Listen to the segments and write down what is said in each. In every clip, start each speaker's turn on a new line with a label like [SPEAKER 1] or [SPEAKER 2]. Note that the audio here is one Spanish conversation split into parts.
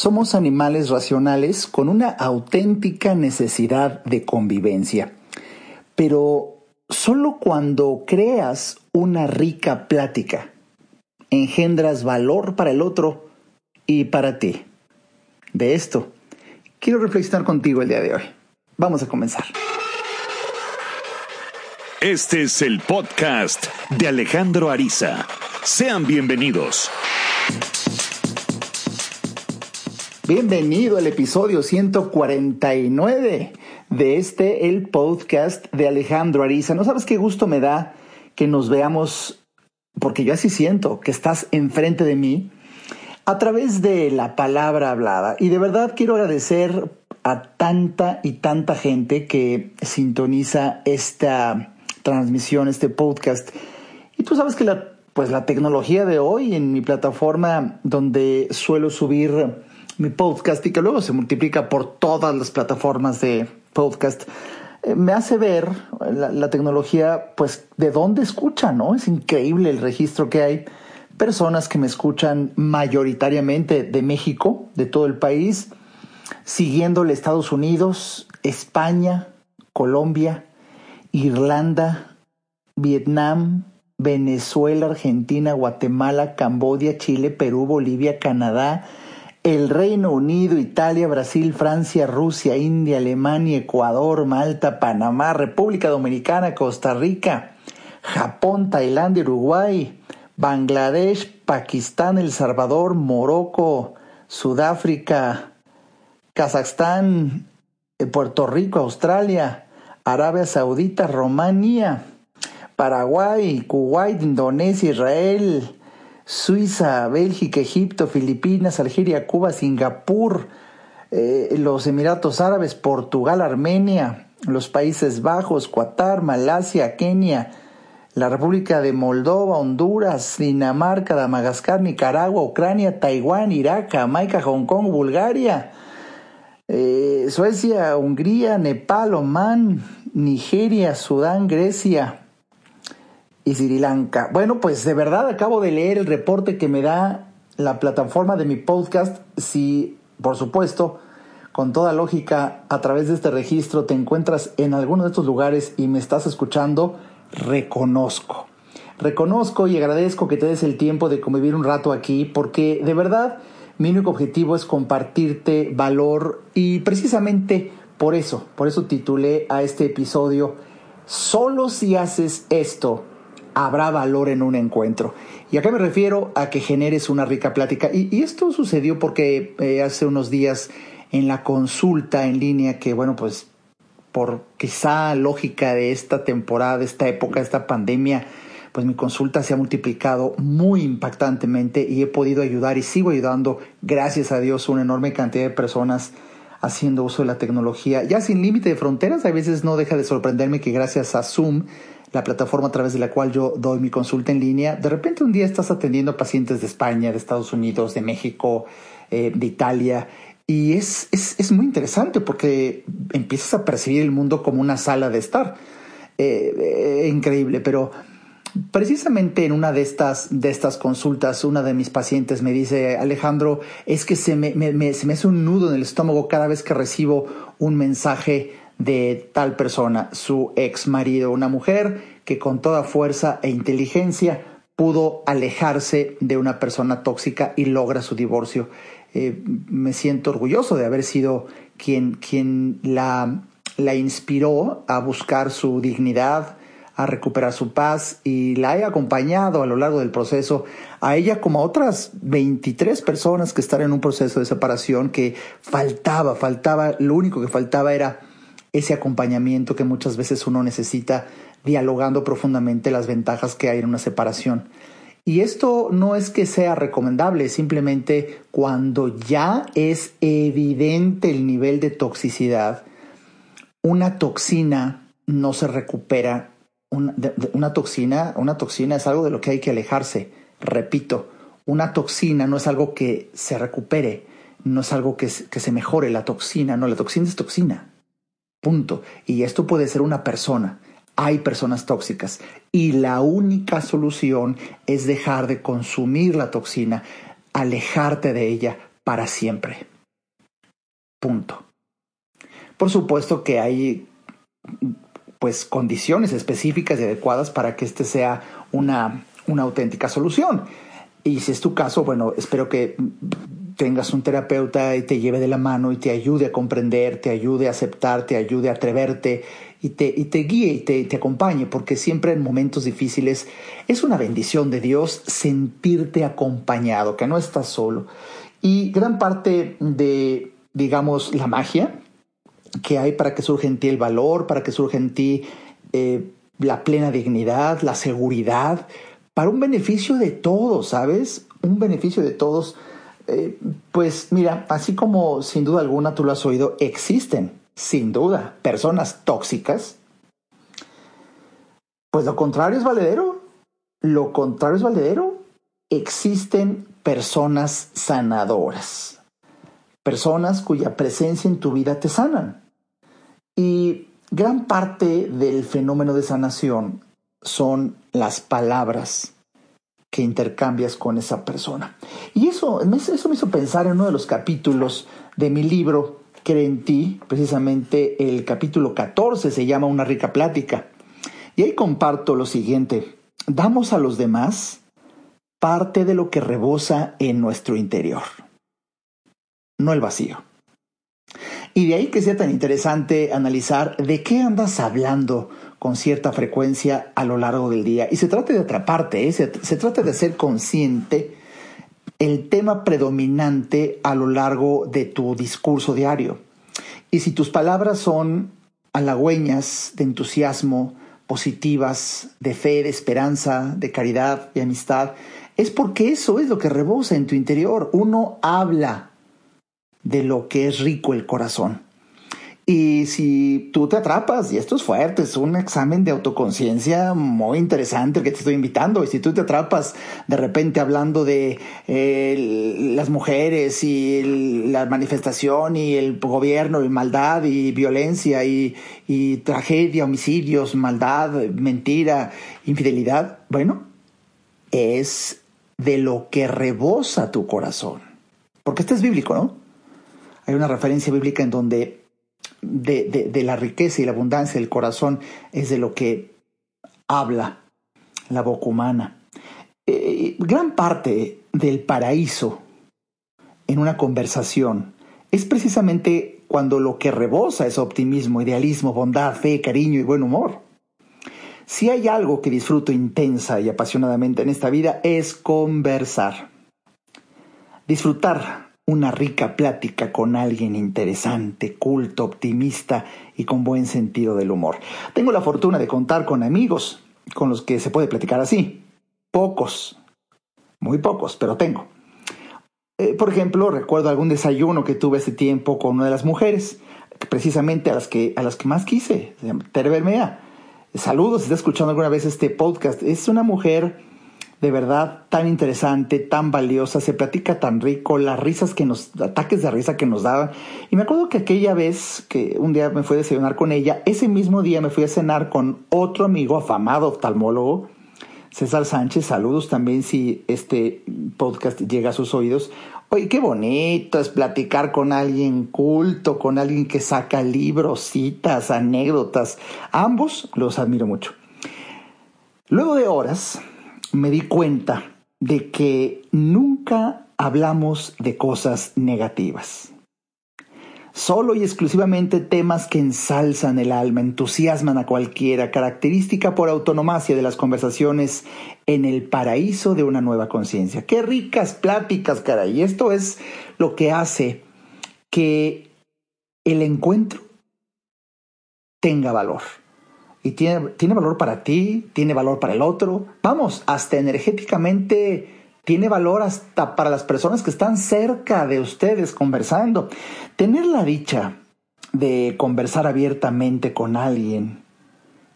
[SPEAKER 1] somos animales racionales con una auténtica necesidad de convivencia. Pero solo cuando creas una rica plática, engendras valor para el otro y para ti. De esto, quiero reflexionar contigo el día de hoy. Vamos a comenzar.
[SPEAKER 2] Este es el podcast de Alejandro Ariza. Sean bienvenidos.
[SPEAKER 1] Bienvenido al episodio 149 de este, el podcast de Alejandro Ariza. No sabes qué gusto me da que nos veamos, porque yo así siento que estás enfrente de mí a través de la palabra hablada. Y de verdad quiero agradecer a tanta y tanta gente que sintoniza esta transmisión, este podcast. Y tú sabes que la, pues la tecnología de hoy en mi plataforma donde suelo subir mi podcast y que luego se multiplica por todas las plataformas de podcast, eh, me hace ver la, tecnología, pues, de dónde escucha, ¿no? Es increíble el registro que hay. Personas que me escuchan mayoritariamente de México, de todo el país, siguiéndole Estados Unidos, España, Colombia, Irlanda, Vietnam, Venezuela, Argentina, Guatemala, Cambodia, Chile, Perú, Bolivia, Canadá, el Reino Unido, Italia, Brasil, Francia, Rusia, India, Alemania, Ecuador, Malta, Panamá, República Dominicana, Costa Rica, Japón, Tailandia, Uruguay, Bangladesh, Pakistán, El Salvador, Morocco, Sudáfrica, Kazajstán, eh, Puerto Rico, Australia, Arabia Saudita, Romania, Paraguay, Kuwait, Indonesia, Israel, Suiza, Bélgica, Egipto, Filipinas, Algeria, Cuba, Singapur, eh, los Emiratos Árabes, Portugal, Armenia, los Países Bajos, Qatar, Malasia, Kenia, la República de Moldova, Honduras, Dinamarca, Madagascar, Nicaragua, Ucrania, Taiwán, Irak, Jamaica, Hong Kong, Bulgaria, eh, Suecia, Hungría, Nepal, Omán, Nigeria, Sudán, Grecia, y Sri Lanka. Bueno, pues de verdad acabo de leer el reporte que me da la plataforma de mi podcast. Si, por supuesto, con toda lógica, a través de este registro te encuentras en alguno de estos lugares y me estás escuchando, reconozco. Reconozco y agradezco que te des el tiempo de convivir un rato aquí porque de verdad mi único objetivo es compartirte valor y precisamente por eso, por eso titulé a este episodio, solo si haces esto, habrá valor en un encuentro. Y acá me refiero a que generes una rica plática. Y, esto sucedió porque eh, hace unos días en la consulta en línea que, bueno, pues por quizá lógica de esta temporada, de esta época, de esta pandemia, pues mi consulta se ha multiplicado muy impactantemente y he podido ayudar y sigo ayudando, gracias a Dios, una enorme cantidad de personas haciendo uso de la tecnología, ya sin límite de fronteras. A veces no deja de sorprenderme que gracias a Zoom la plataforma a través de la cual yo doy mi consulta en línea, de repente un día estás atendiendo pacientes de España, de Estados Unidos, de México, eh, de Italia, y es, es, muy interesante porque empiezas a percibir el mundo como una sala de estar. Eh, eh, increíble, pero precisamente en una de estas, de estas consultas, una de mis pacientes me dice, Alejandro, es que se me, se me hace un nudo en el estómago cada vez que recibo un mensaje de tal persona, su ex marido, una mujer que con toda fuerza e inteligencia pudo alejarse de una persona tóxica y logra su divorcio. Eh, me siento orgulloso de haber sido quien, quien la, la inspiró a buscar su dignidad, a recuperar su paz y la he acompañado a lo largo del proceso, a ella como a otras 23 personas que están en un proceso de separación que faltaba, faltaba, lo único que faltaba era ese acompañamiento que muchas veces uno necesita dialogando profundamente las ventajas que hay en una separación. Y esto no es que sea recomendable, simplemente cuando ya es evidente el nivel de toxicidad, una toxina no se recupera. Una, toxina, una toxina es algo de lo que hay que alejarse. Repito, una toxina no es algo que se recupere, no es algo que, que se mejore la toxina, no, la toxina es toxina. Punto. Y esto puede ser una persona. Hay personas tóxicas y la única solución es dejar de consumir la toxina, alejarte de ella, para siempre. Punto. Por supuesto que hay pues condiciones específicas y adecuadas para que este sea una, una auténtica solución. Y si es tu caso, bueno, espero que tengas un terapeuta y te lleve de la mano y te ayude a comprender, te ayude a aceptar, te ayude a atreverte y te, y te guíe y te, te acompañe, porque siempre en momentos difíciles es una bendición de Dios sentirte acompañado, que no estás solo. Y gran parte de, digamos, la magia que hay para que surja en ti el valor, para que surja en ti eh, la plena dignidad, la seguridad, para un beneficio de todos, ¿sabes? Un beneficio de todos. Eh, pues mira, así como sin duda alguna tú lo has oído, existen, sin duda, personas tóxicas. Pues lo contrario es valedero. Lo contrario es valedero. Existen personas sanadoras. Personas cuya presencia en tu vida te sanan. Y gran parte del fenómeno de sanación son las palabras que intercambias con esa persona. Y eso, eso me hizo pensar en uno de los capítulos de mi libro, Cree en ti, precisamente el capítulo 14 se llama Una rica plática. Y ahí comparto lo siguiente, damos a los demás parte de lo que rebosa en nuestro interior, no el vacío. Y de ahí que sea tan interesante analizar de qué andas hablando con cierta frecuencia a lo largo del día. Y se trata de otra parte, ¿eh? se, se trata de ser consciente el tema predominante a lo largo de tu discurso diario. Y si tus palabras son halagüeñas, de entusiasmo, positivas, de fe, de esperanza, de caridad, de amistad, es porque eso es lo que rebosa en tu interior. Uno habla de lo que es rico el corazón. Y si tú te atrapas, y esto es fuerte, es un examen de autoconciencia muy interesante que te estoy invitando, y si tú te atrapas de repente hablando de eh, las mujeres y la manifestación y el gobierno y maldad y violencia y, y tragedia, homicidios, maldad, mentira, infidelidad, bueno, es de lo que rebosa tu corazón. Porque este es bíblico, ¿no? Hay una referencia bíblica en donde de, la riqueza y la abundancia del corazón es de lo que habla la boca humana. Eh, gran parte del paraíso en una conversación es precisamente cuando lo que rebosa es optimismo, idealismo, bondad, fe, cariño y buen humor. Si hay algo que disfruto intensa y apasionadamente en esta vida es conversar. Disfrutar una rica plática con alguien interesante, culto, optimista y con buen sentido del humor. Tengo la fortuna de contar con amigos con los que se puede platicar así. Pocos, muy pocos, pero tengo. Eh, por ejemplo, recuerdo algún desayuno que tuve hace tiempo con una de las mujeres, precisamente a las que, a las que más quise, Tere Bermea. Saludos, si está escuchando alguna vez este podcast. Es una mujer de verdad tan interesante, tan valiosa, se platica tan rico, las risas que nos, ataques de risa que nos daban. Y me acuerdo que aquella vez que un día me fui a desayunar con ella, ese mismo día me fui a cenar con otro amigo afamado oftalmólogo, César Sánchez, saludos también si este podcast llega a sus oídos. Oye, qué bonito es platicar con alguien culto, con alguien que saca libros, citas, anécdotas. ambos los admiro mucho. Luego de horas, me di cuenta de que nunca hablamos de cosas negativas. Solo y exclusivamente temas que ensalzan el alma, entusiasman a cualquiera, característica por autonomacia de las conversaciones en el paraíso de una nueva conciencia. Qué ricas pláticas, caray. Esto es lo que hace que el encuentro tenga valor y tiene, tiene valor para ti, tiene valor para el otro. Vamos, hasta energéticamente tiene valor hasta para las personas que están cerca de ustedes conversando. Tener la dicha de conversar abiertamente con alguien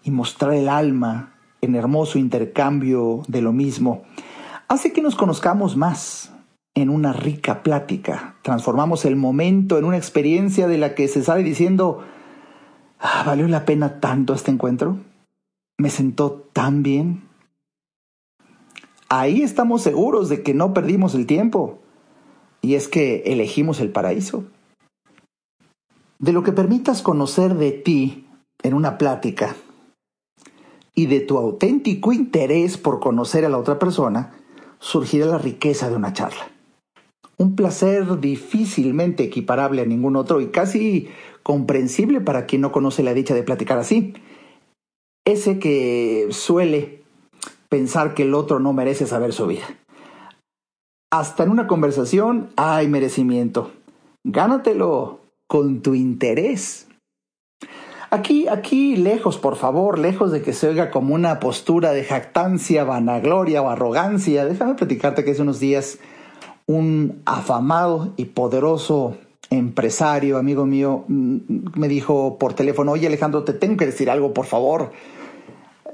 [SPEAKER 1] y mostrar el alma en hermoso intercambio de lo mismo, hace que nos conozcamos más en una rica plática. Transformamos el momento en una experiencia de la que se sale diciendo, Ah, ¿Valió la pena tanto este encuentro? ¿Me sentó tan bien? Ahí estamos seguros de que no perdimos el tiempo y es que elegimos el paraíso. De lo que permitas conocer de ti en una plática y de tu auténtico interés por conocer a la otra persona, surgirá la riqueza de una charla. Un placer difícilmente equiparable a ningún otro y casi comprensible para quien no conoce la dicha de platicar así. Ese que suele pensar que el otro no merece saber su vida. Hasta en una conversación hay merecimiento. Gánatelo con tu interés. Aquí, aquí, lejos, por favor, lejos de que se oiga como una postura de jactancia, vanagloria o arrogancia, déjame platicarte que hace unos días un afamado y poderoso empresario, amigo mío, mm, me dijo por teléfono, oye Alejandro, te tengo que decir algo, por favor.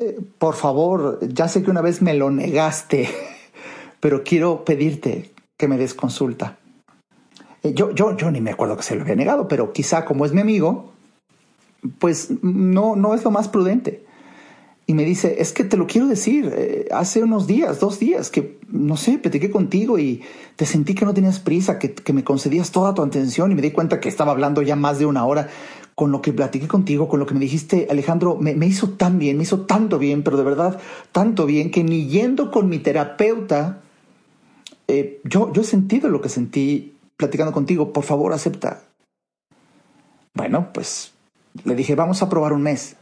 [SPEAKER 1] Eh, por favor, ya sé que una vez me lo negaste, pero quiero pedirte que me des consulta. Eh, yo, yo, yo ni me acuerdo que se lo había negado, pero quizá como es mi amigo, pues no, no es lo más prudente. Y me dice, es que te lo quiero decir, eh, hace unos días, dos días, que no sé, platiqué contigo y te sentí que no tenías prisa, que, que, me concedías toda tu atención y me di cuenta que estaba hablando ya más de una hora con lo que platiqué contigo, con lo que me dijiste, Alejandro, me, me hizo tan bien, me hizo tanto bien, pero de verdad tanto bien que ni yendo con mi terapeuta, eh, yo, yo he sentido lo que sentí platicando contigo, por favor acepta. Bueno, pues le dije, vamos a probar un mes.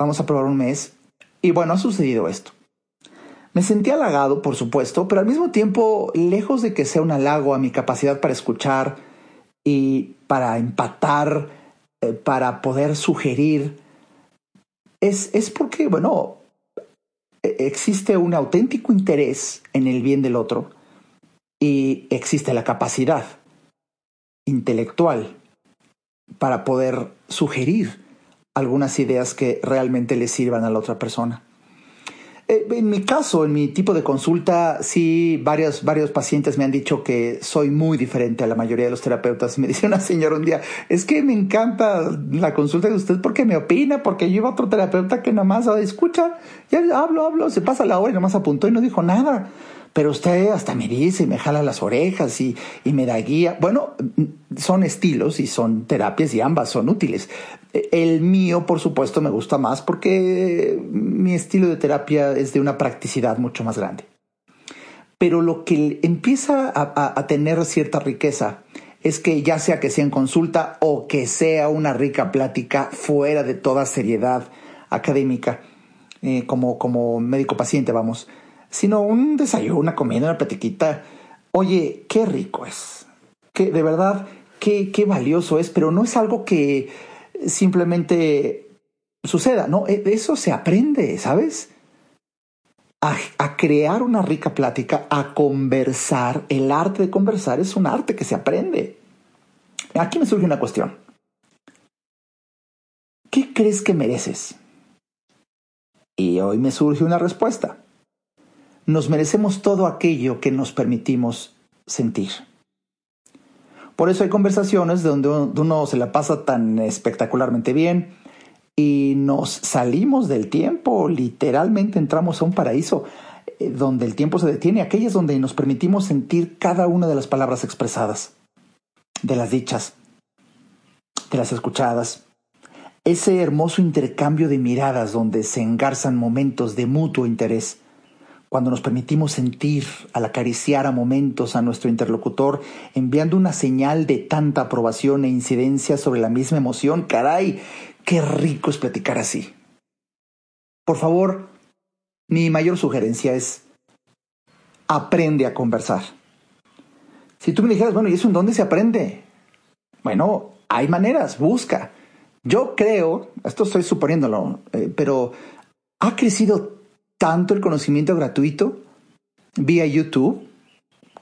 [SPEAKER 1] Vamos a probar un mes. Y bueno, ha sucedido esto. Me sentí halagado, por supuesto, pero al mismo tiempo, lejos de que sea un halago a mi capacidad para escuchar y para empatar, eh, para poder sugerir, es, es porque, bueno, e, existe un auténtico interés en el bien del otro y existe la capacidad intelectual para poder sugerir algunas ideas que realmente le sirvan a la otra persona. Eh, en mi caso, en mi tipo de consulta, sí, varios, varios pacientes me han dicho que soy muy diferente a la mayoría de los terapeutas. Me dice una señora un día, es que me encanta la consulta de usted porque me opina, porque yo iba a otro terapeuta que nada más escucha, ya hablo, hablo, se pasa la hora y nada más apuntó y no dijo nada pero usted hasta me dice y me jala las orejas y, y, me da guía. Bueno, son estilos y son terapias y ambas son útiles. El mío, por supuesto, me gusta más porque mi estilo de terapia es de una practicidad mucho más grande. Pero lo que empieza a, a tener cierta riqueza es que ya sea que sea en consulta o que sea una rica plática fuera de toda seriedad académica, eh, como, como médico paciente, vamos, sino un desayuno, una comida, una platiquita. Oye, qué rico es. Que de verdad, qué, qué valioso es, pero no es algo que simplemente suceda, no, e, eso se aprende, ¿sabes? A, a, crear una rica plática, a conversar. El arte de conversar es un arte que se aprende. Aquí me surge una cuestión. ¿Qué crees que mereces? Y hoy me surge una respuesta nos merecemos todo aquello que nos permitimos sentir. Por eso hay conversaciones donde uno se la pasa tan espectacularmente bien y nos salimos del tiempo, literalmente entramos a un paraíso eh, donde el tiempo se detiene, aquellas donde nos permitimos sentir cada una de las palabras expresadas, de las dichas, de las escuchadas. Ese hermoso intercambio de miradas donde se engarzan momentos de mutuo interés cuando nos permitimos sentir al acariciar a momentos a nuestro interlocutor, enviando una señal de tanta aprobación e incidencia sobre la misma emoción, caray, qué rico es platicar así. Por favor, mi mayor sugerencia es, aprende a conversar. Si tú me dijeras, bueno, ¿y eso en dónde se aprende? Bueno, hay maneras, busca. Yo creo, esto estoy suponiéndolo, eh, pero ha crecido tanto el conocimiento gratuito vía YouTube,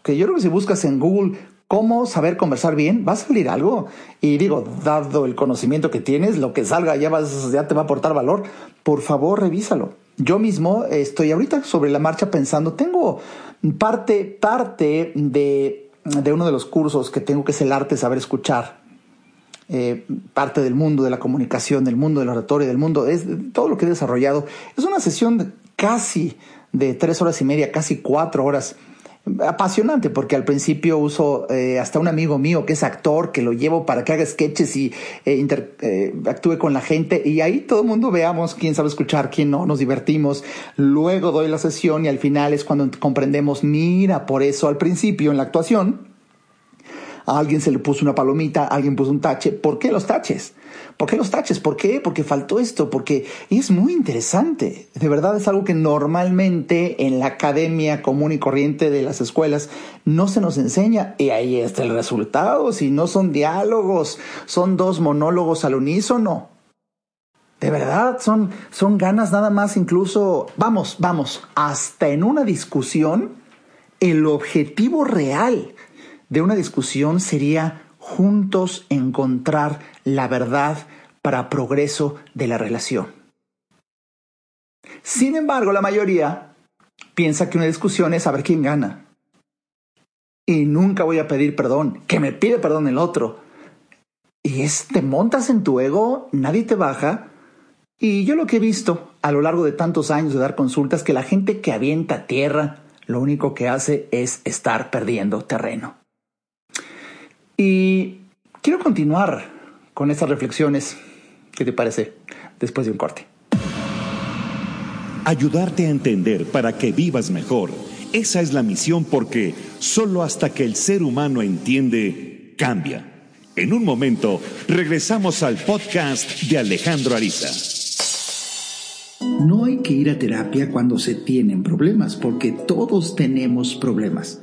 [SPEAKER 1] que yo creo que si buscas en Google cómo saber conversar bien, va a salir algo. Y digo, dado el conocimiento que tienes, lo que salga ya, vas, ya te va a aportar valor. Por favor, revísalo. Yo mismo estoy ahorita sobre la marcha pensando, tengo parte, parte de, de uno de los cursos que tengo que es el arte de saber escuchar. Eh, parte del mundo de la comunicación, del mundo del oratorio, del mundo, es todo lo que he desarrollado. Es una sesión casi de tres horas y media, casi cuatro horas, apasionante porque al principio uso eh, hasta un amigo mío que es actor, que lo llevo para que haga sketches y eh, eh, actúe con la gente y ahí todo el mundo veamos quién sabe escuchar, quién no, nos divertimos. Luego doy la sesión y al final es cuando comprendemos, mira, por eso al principio en la actuación a alguien se le puso una palomita, alguien puso un tache. ¿Por qué los taches? ¿Por qué los taches? ¿Por qué? Porque faltó esto, porque es muy interesante. De verdad es algo que normalmente en la academia común y corriente de las escuelas no se nos enseña y ahí está el resultado. Si no son diálogos, son dos monólogos al unísono. De verdad, son, son ganas nada más incluso, vamos, vamos, hasta en una discusión, el objetivo real de una discusión sería juntos encontrar la verdad para progreso de la relación. Sin embargo, la mayoría piensa que una discusión es saber quién gana. Y nunca voy a pedir perdón, que me pide perdón el otro. Y es, te montas en tu ego, nadie te baja. Y yo lo que he visto a lo largo de tantos años de dar consultas, que la gente que avienta tierra, lo único que hace es estar perdiendo terreno. Y quiero continuar con estas reflexiones. ¿Qué te parece? Después de un corte.
[SPEAKER 2] Ayudarte a entender para que vivas mejor. Esa es la misión porque solo hasta que el ser humano entiende, cambia. En un momento, regresamos al podcast de Alejandro Ariza.
[SPEAKER 1] No hay que ir a terapia cuando se tienen problemas, porque todos tenemos problemas.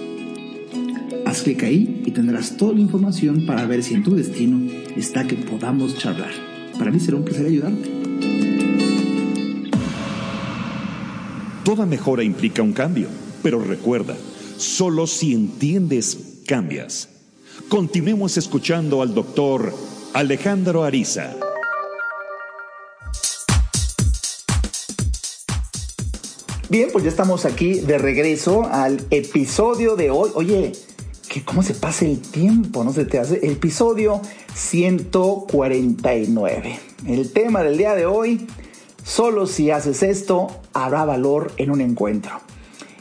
[SPEAKER 1] Haz clic ahí y tendrás toda la información para ver si en tu destino está que podamos charlar. Para mí será un placer ayudarte.
[SPEAKER 2] Toda mejora implica un cambio, pero recuerda, solo si entiendes, cambias. Continuemos escuchando al doctor Alejandro Ariza.
[SPEAKER 1] Bien, pues ya estamos aquí de regreso al episodio de hoy. Oye, que cómo se pasa el tiempo, ¿no? Se te hace episodio 149. El tema del día de hoy, solo si haces esto, habrá valor en un encuentro.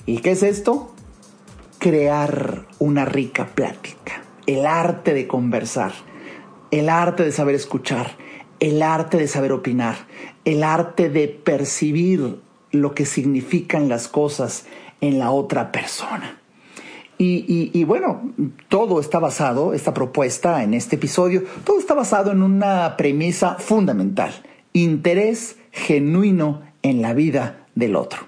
[SPEAKER 1] ¿Y qué es esto? Crear una rica plática, el arte de conversar, el arte de saber escuchar, el arte de saber opinar, el arte de percibir lo que significan las cosas en la otra persona. Y, bueno, todo está basado, esta propuesta en este episodio, todo está basado en una premisa fundamental, interés genuino en la vida del otro.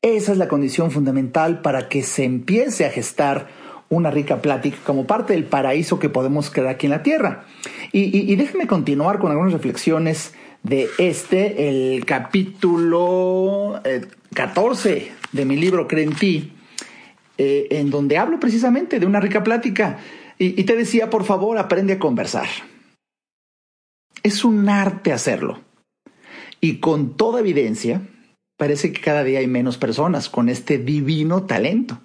[SPEAKER 1] Esa es la condición fundamental para que se empiece a gestar una rica plática como parte del paraíso que podemos crear aquí en la Tierra. Y, déjeme continuar con algunas reflexiones de este, el capítulo 14 eh, de mi libro Cree en ti eh, en donde hablo precisamente de una rica plática y, te decía, por favor, aprende a conversar. Es un arte hacerlo. Y con toda evidencia, parece que cada día hay menos personas con este divino talento.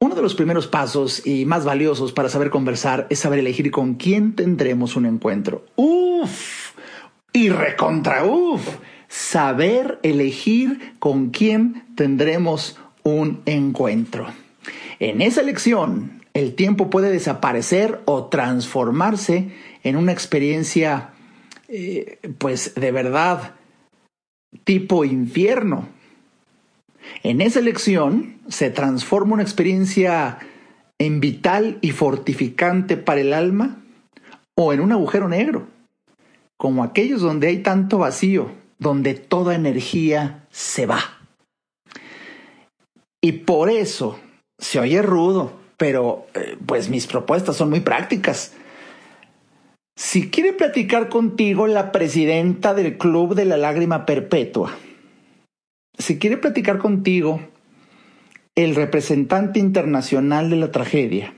[SPEAKER 1] Uno de los primeros pasos y más valiosos para saber conversar es saber elegir con quién tendremos un encuentro. Uf, y recontra uf, saber elegir con quién tendremos un encuentro. En esa elección, el tiempo puede desaparecer o transformarse en una experiencia, eh, pues de verdad, tipo infierno. En esa elección se transforma una experiencia en vital y fortificante para el alma o en un agujero negro, como aquellos donde hay tanto vacío, donde toda energía se va. Y por eso se oye rudo, pero eh, pues mis propuestas son muy prácticas. Si quiere platicar contigo la presidenta del Club de la Lágrima Perpetua, si quiere platicar contigo el representante internacional de la tragedia,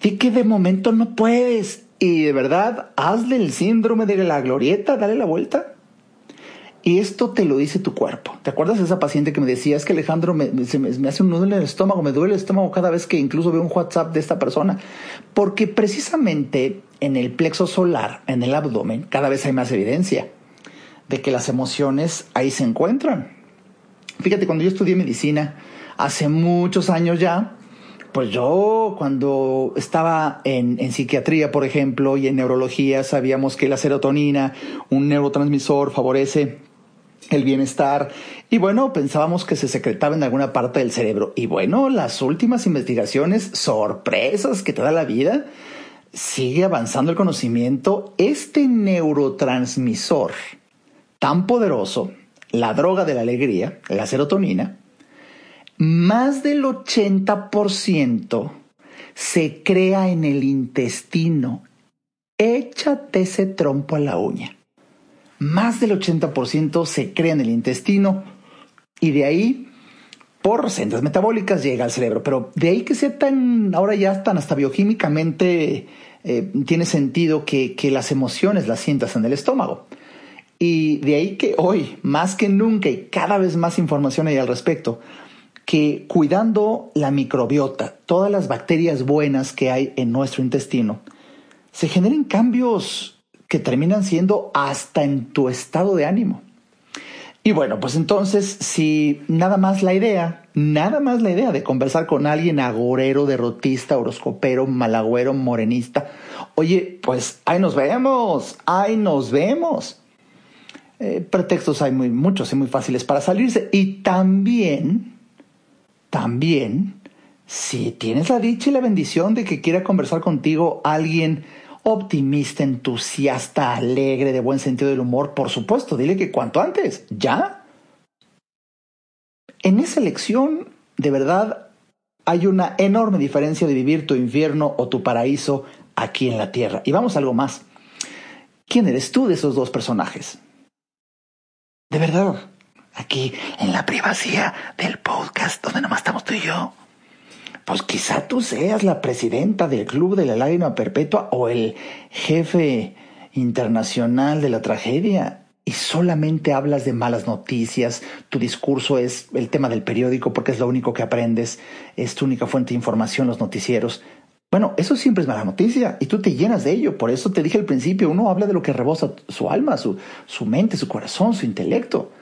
[SPEAKER 1] di que de momento no puedes, y de verdad, hazle el síndrome de la glorieta, dale la vuelta. Y esto te lo dice tu cuerpo. ¿Te acuerdas de esa paciente que me decía, es que Alejandro me, hace un nudo en el estómago, me duele el estómago cada vez que incluso veo un WhatsApp de esta persona? Porque precisamente en el plexo solar, en el abdomen, cada vez hay más evidencia de que las emociones ahí se encuentran. Fíjate, cuando yo estudié medicina, hace muchos años ya, pues yo cuando estaba en, psiquiatría, por ejemplo, y en neurología, sabíamos que la serotonina, un neurotransmisor, favorece el bienestar. Y bueno, pensábamos que se secretaba en alguna parte del cerebro. Y bueno, las últimas investigaciones, sorpresas que te da la vida, sigue avanzando el conocimiento. Este neurotransmisor tan poderoso, la droga de la alegría, la serotonina, más del 80% se crea en el intestino. Échate ese trompo a la uña más del 80% se crea en el intestino y de ahí por centros metabólicas llega al cerebro. Pero de ahí que sea tan, ahora ya tan hasta bioquímicamente eh, tiene sentido que, que las emociones las sientas en el estómago. Y de ahí que hoy, más que nunca, y cada vez más información hay al respecto, que cuidando la microbiota, todas las bacterias buenas que hay en nuestro intestino, se generen cambios que terminan siendo hasta en tu estado de ánimo. Y bueno, pues entonces, si nada más la idea, nada más la idea de conversar con alguien agorero, derrotista, horoscopero, malagüero, morenista, oye, pues ahí nos vemos, ahí nos vemos. Eh, pretextos hay muy, muchos y muy fáciles para salirse. Y también, también, si tienes la dicha y la bendición de que quiera conversar contigo alguien optimista, entusiasta, alegre, de buen sentido del humor, por supuesto, dile que cuanto antes, ya. En esa elección, de verdad, hay una enorme diferencia de vivir tu infierno o tu paraíso aquí en la tierra. Y vamos a algo más. ¿Quién eres tú de esos dos personajes? De verdad, aquí en la privacidad del podcast donde nomás estamos tú y yo pues quizá tú seas la presidenta del Club de la Lágrima Perpetua o el jefe internacional de la tragedia y solamente hablas de malas noticias, tu discurso es el tema del periódico porque es lo único que aprendes, es tu única fuente de información los noticieros. Bueno, eso siempre es mala noticia y tú te llenas de ello. Por eso te dije al principio, uno habla de lo que rebosa su alma, su, su mente, su corazón, su intelecto.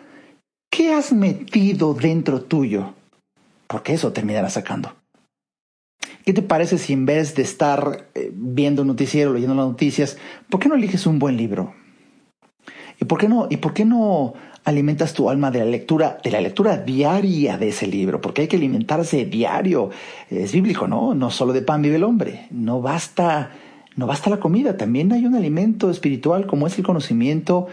[SPEAKER 1] ¿Qué has metido dentro tuyo? Porque eso terminará sacando. ¿Qué te parece si en vez de estar eh, viendo noticiero, leyendo las noticias, ¿por qué no eliges un buen libro? ¿Y por qué no, y por qué no alimentas tu alma de la lectura, de la lectura diaria de ese libro? Porque hay que alimentarse diario. Es bíblico, ¿no? No solo de pan vive el hombre. No basta, no basta la comida. También hay un alimento espiritual como es el conocimiento,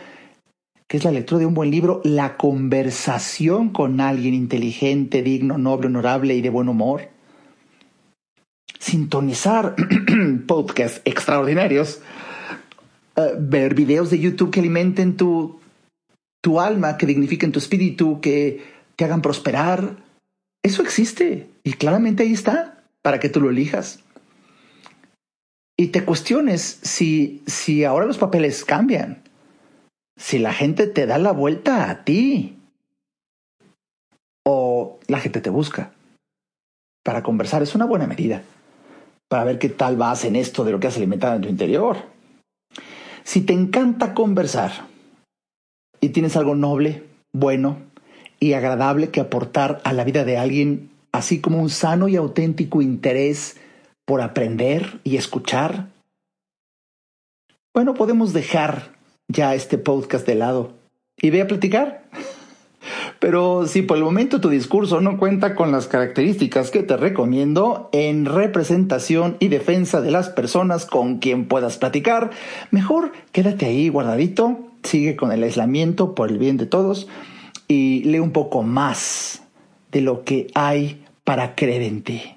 [SPEAKER 1] que es la lectura de un buen libro, la conversación con alguien inteligente, digno, noble, honorable y de buen humor sintonizar podcasts extraordinarios, eh, ver videos de YouTube que alimenten tu, tu alma, que dignifiquen tu espíritu, que te hagan prosperar. Eso existe y claramente ahí está para que tú lo elijas. Y te cuestiones si, si ahora los papeles cambian, si la gente te da la vuelta a ti o la gente te busca para conversar. Es una buena medida para ver qué tal vas en esto de lo que has alimentado en tu interior. Si te encanta conversar y tienes algo noble, bueno y agradable que aportar a la vida de alguien, así como un sano y auténtico interés por aprender y escuchar, bueno, podemos dejar ya este podcast de lado y ve a platicar. Pero si por el momento tu discurso no cuenta con las características que te recomiendo en representación y defensa de las personas con quien puedas platicar, mejor quédate ahí guardadito, sigue con el aislamiento por el bien de todos y lee un poco más de lo que hay para creer en ti.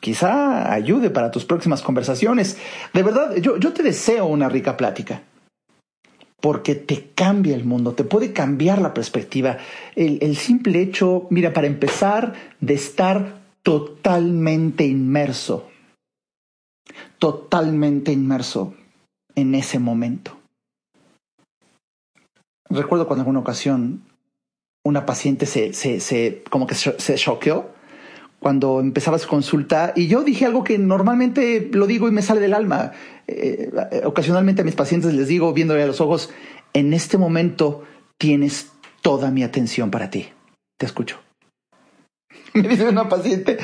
[SPEAKER 1] Quizá ayude para tus próximas conversaciones. De verdad, yo, yo te deseo una rica plática porque te cambia el mundo, te puede cambiar la perspectiva. El, simple hecho, mira, para empezar, de estar totalmente inmerso, totalmente inmerso en ese momento. Recuerdo cuando en alguna ocasión una paciente se, se, se como que se choqueó cuando empezaba su consulta y yo dije algo que normalmente lo digo y me sale del alma. Eh, ocasionalmente a mis pacientes les digo, viéndole a los ojos, en este momento tienes toda mi atención para ti. Te escucho. Me dice una paciente,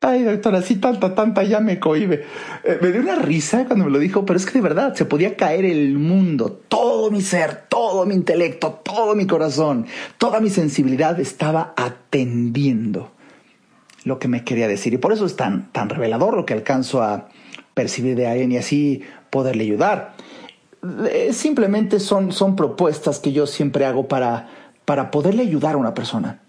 [SPEAKER 1] ay doctora, así tanta, tanta ya me cohibe. Eh, me dio una risa cuando me lo dijo, pero es que de verdad se podía caer el mundo, todo mi ser, todo mi intelecto, todo mi corazón, toda mi sensibilidad estaba atendiendo lo que me quería decir. Y por eso es tan, tan revelador lo que alcanzo a percibir de alguien y así poderle ayudar. Eh, simplemente son, son propuestas que yo siempre hago para, para poderle ayudar a una persona.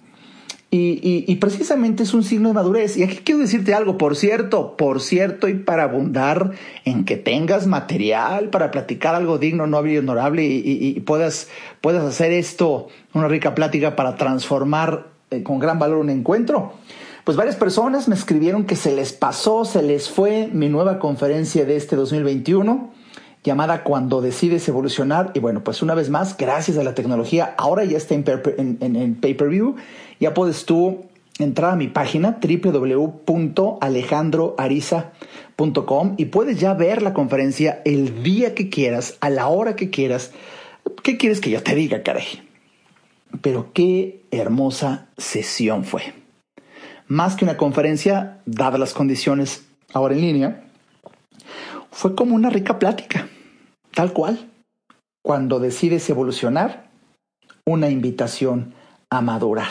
[SPEAKER 1] Y, y, precisamente es un signo de madurez. Y aquí quiero decirte algo, por cierto, por cierto, y para abundar en que tengas material para platicar algo digno, noble y honorable y, y puedas, puedas hacer esto, una rica plática para transformar eh, con gran valor un encuentro pues varias personas me escribieron que se les pasó, se les fue mi nueva conferencia de este 2021 llamada Cuando decides evolucionar. Y bueno, pues una vez más, gracias a la tecnología, ahora ya está en, pay-per-view. Ya puedes tú entrar a mi página www.alejandroariza.com y puedes ya ver la conferencia el día que quieras, a la hora que quieras. ¿Qué quieres que yo te diga, caray? Pero qué hermosa sesión fue más que una conferencia, dadas las condiciones ahora en línea, fue como una rica plática, tal cual. Cuando decides evolucionar, una invitación a madurar.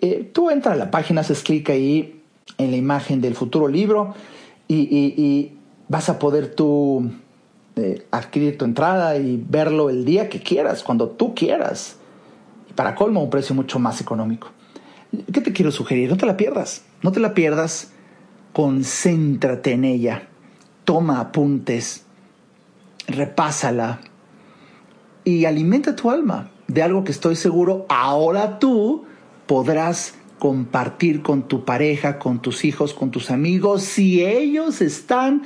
[SPEAKER 1] Eh, tú entras a la página, haces clic ahí en la imagen del futuro libro y, vas a poder tú eh, adquirir tu entrada y verlo el día que quieras, cuando tú quieras. Y para colmo, un precio mucho más económico. ¿Qué te quiero sugerir? No te la pierdas. No te la pierdas. Concéntrate en ella. Toma apuntes. Repásala. Y alimenta tu alma de algo que estoy seguro ahora tú podrás compartir con tu pareja, con tus hijos, con tus amigos, si ellos están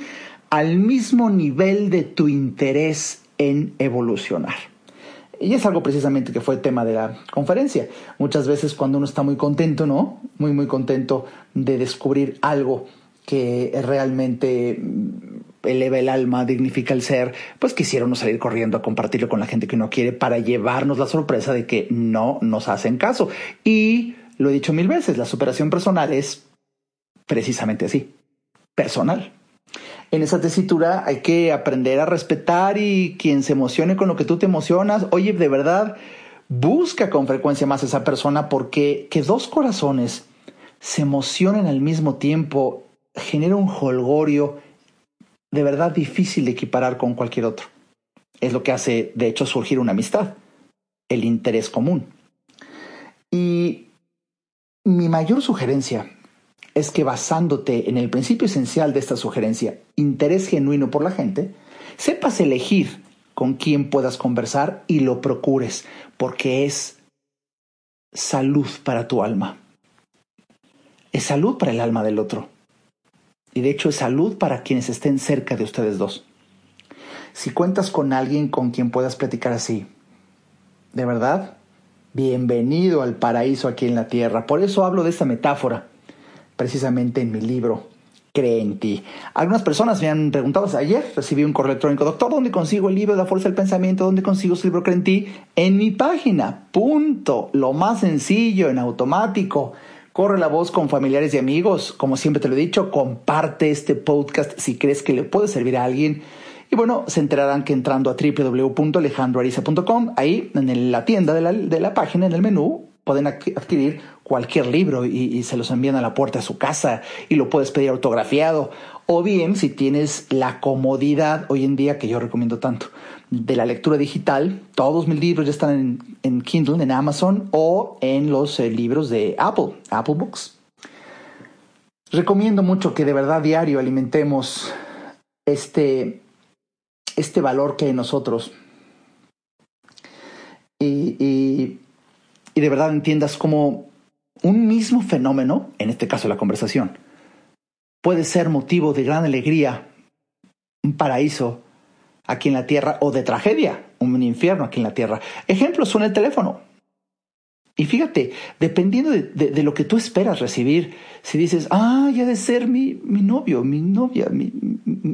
[SPEAKER 1] al mismo nivel de tu interés en evolucionar. Y es algo precisamente que fue tema de la conferencia. Muchas veces cuando uno está muy contento, ¿no? Muy, muy contento de descubrir algo que realmente eleva el alma, dignifica el ser, pues quisiera uno salir corriendo a compartirlo con la gente que uno quiere para llevarnos la sorpresa de que no nos hacen caso. Y lo he dicho mil veces, la superación personal es precisamente así, personal en esa tesitura hay que aprender a respetar y quien se emocione con lo que tú te emocionas, oye, de verdad, busca con frecuencia más esa persona porque que dos corazones se emocionen al mismo tiempo genera un holgorio de verdad difícil de equiparar con cualquier otro. Es lo que hace, de hecho, surgir una amistad, el interés común. Y mi mayor sugerencia es que basándote en el principio esencial de esta sugerencia, interés genuino por la gente, sepas elegir con quién puedas conversar y lo procures, porque es salud para tu alma. Es salud para el alma del otro. Y de hecho es salud para quienes estén cerca de ustedes dos. Si cuentas con alguien con quien puedas platicar así, de verdad, bienvenido al paraíso aquí en la tierra. Por eso hablo de esta metáfora precisamente en mi libro Cree en ti. Algunas personas me han preguntado, ayer recibí un correo electrónico, doctor, ¿dónde consigo el libro de la fuerza del pensamiento? ¿Dónde consigo su libro Cree en ti? En mi página, punto. Lo más sencillo, en automático. Corre la voz con familiares y amigos. Como siempre te lo he dicho, comparte este podcast si crees que le puede servir a alguien. Y bueno, se enterarán que entrando a www.alejandroariza.com, ahí en la tienda de la, de la página, en el menú, pueden adquirir cualquier libro y, se los envían a la puerta de su casa y lo puedes pedir autografiado. O bien, si tienes la comodidad hoy en día, que yo recomiendo tanto, de la lectura digital, todos mis libros ya están en, Kindle, en Amazon o en los eh, libros de Apple, Apple Books. Recomiendo mucho que de verdad diario alimentemos este, este valor que hay en nosotros. y y de verdad entiendas cómo un mismo fenómeno, en este caso la conversación, puede ser motivo de gran alegría un paraíso aquí en la tierra o de tragedia, un infierno aquí en la tierra. Ejemplos son el teléfono. Y fíjate, dependiendo de, lo que tú esperas recibir, si dices, ah, ya de ser mi, mi novio, mi novia,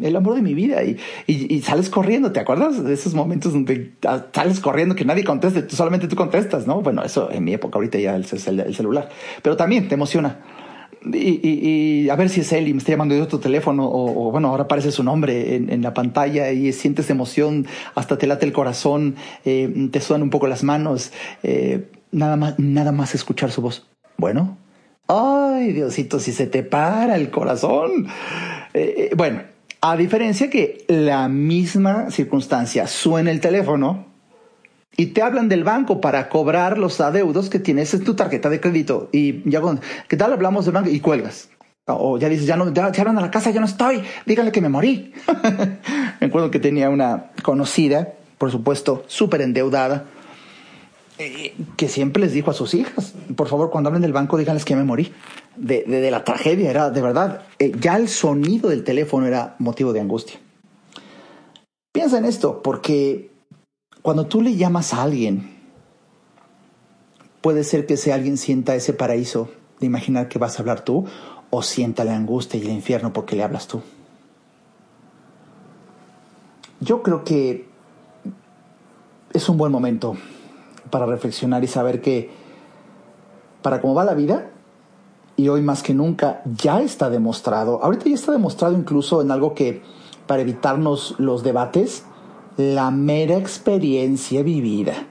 [SPEAKER 1] el amor de mi vida, y, y, sales corriendo, ¿te acuerdas de esos momentos donde sales corriendo que nadie conteste, tú, solamente tú contestas, ¿no? Bueno, eso en mi época ahorita ya es el, el celular, pero también te emociona. Y, y, a ver si es él y me está llamando de otro teléfono o, bueno, ahora aparece su nombre en, en, la pantalla y sientes emoción, hasta te late el corazón, eh, te sudan un poco las manos. Eh, nada más, nada más escuchar su voz. Bueno, ay Diosito, si se te para el corazón. Eh, eh, bueno, a diferencia que la misma circunstancia suena el teléfono y te hablan del banco para cobrar los adeudos que tienes en tu tarjeta de crédito y ya con, ¿qué tal hablamos del banco? Y cuelgas. O ya dices, ya no, ya, ya a la casa, ya no estoy, díganle que me morí. me acuerdo que tenía una conocida, por supuesto, súper endeudada, que siempre les dijo a sus hijas, por favor, cuando hablen del banco, díganles que me morí. De, de, la tragedia, era de verdad, eh, ya el sonido del teléfono era motivo de angustia. Piensa en esto, porque cuando tú le llamas a alguien, puede ser que ese alguien sienta ese paraíso de imaginar que vas a hablar tú, o sienta la angustia y el infierno porque le hablas tú. Yo creo que es un buen momento para reflexionar y saber que para cómo va la vida, y hoy más que nunca ya está demostrado, ahorita ya está demostrado incluso en algo que para evitarnos los debates, la mera experiencia vivida.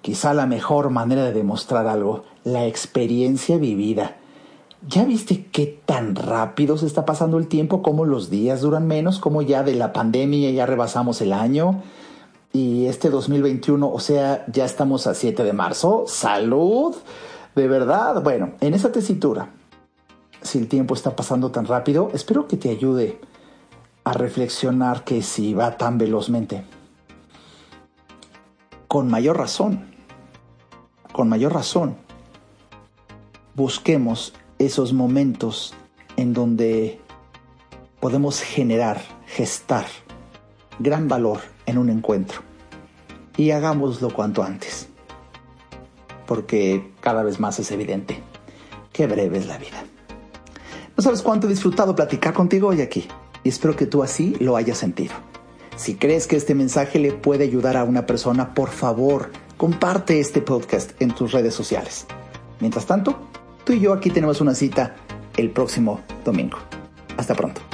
[SPEAKER 1] Quizá la mejor manera de demostrar algo, la experiencia vivida. ¿Ya viste qué tan rápido se está pasando el tiempo? ¿Cómo los días duran menos? ¿Cómo ya de la pandemia ya rebasamos el año? Y este 2021, o sea, ya estamos a 7 de marzo. ¡Salud! De verdad. Bueno, en esa tesitura, si el tiempo está pasando tan rápido, espero que te ayude a reflexionar que si va tan velozmente. Con mayor razón, con mayor razón, busquemos esos momentos en donde podemos generar, gestar gran valor en un encuentro. Y hagámoslo cuanto antes, porque cada vez más es evidente que breve es la vida. No sabes cuánto he disfrutado platicar contigo hoy aquí, y espero que tú así lo hayas sentido. Si crees que este mensaje le puede ayudar a una persona, por favor, comparte este podcast en tus redes sociales. Mientras tanto, tú y yo aquí tenemos una cita el próximo domingo. Hasta pronto.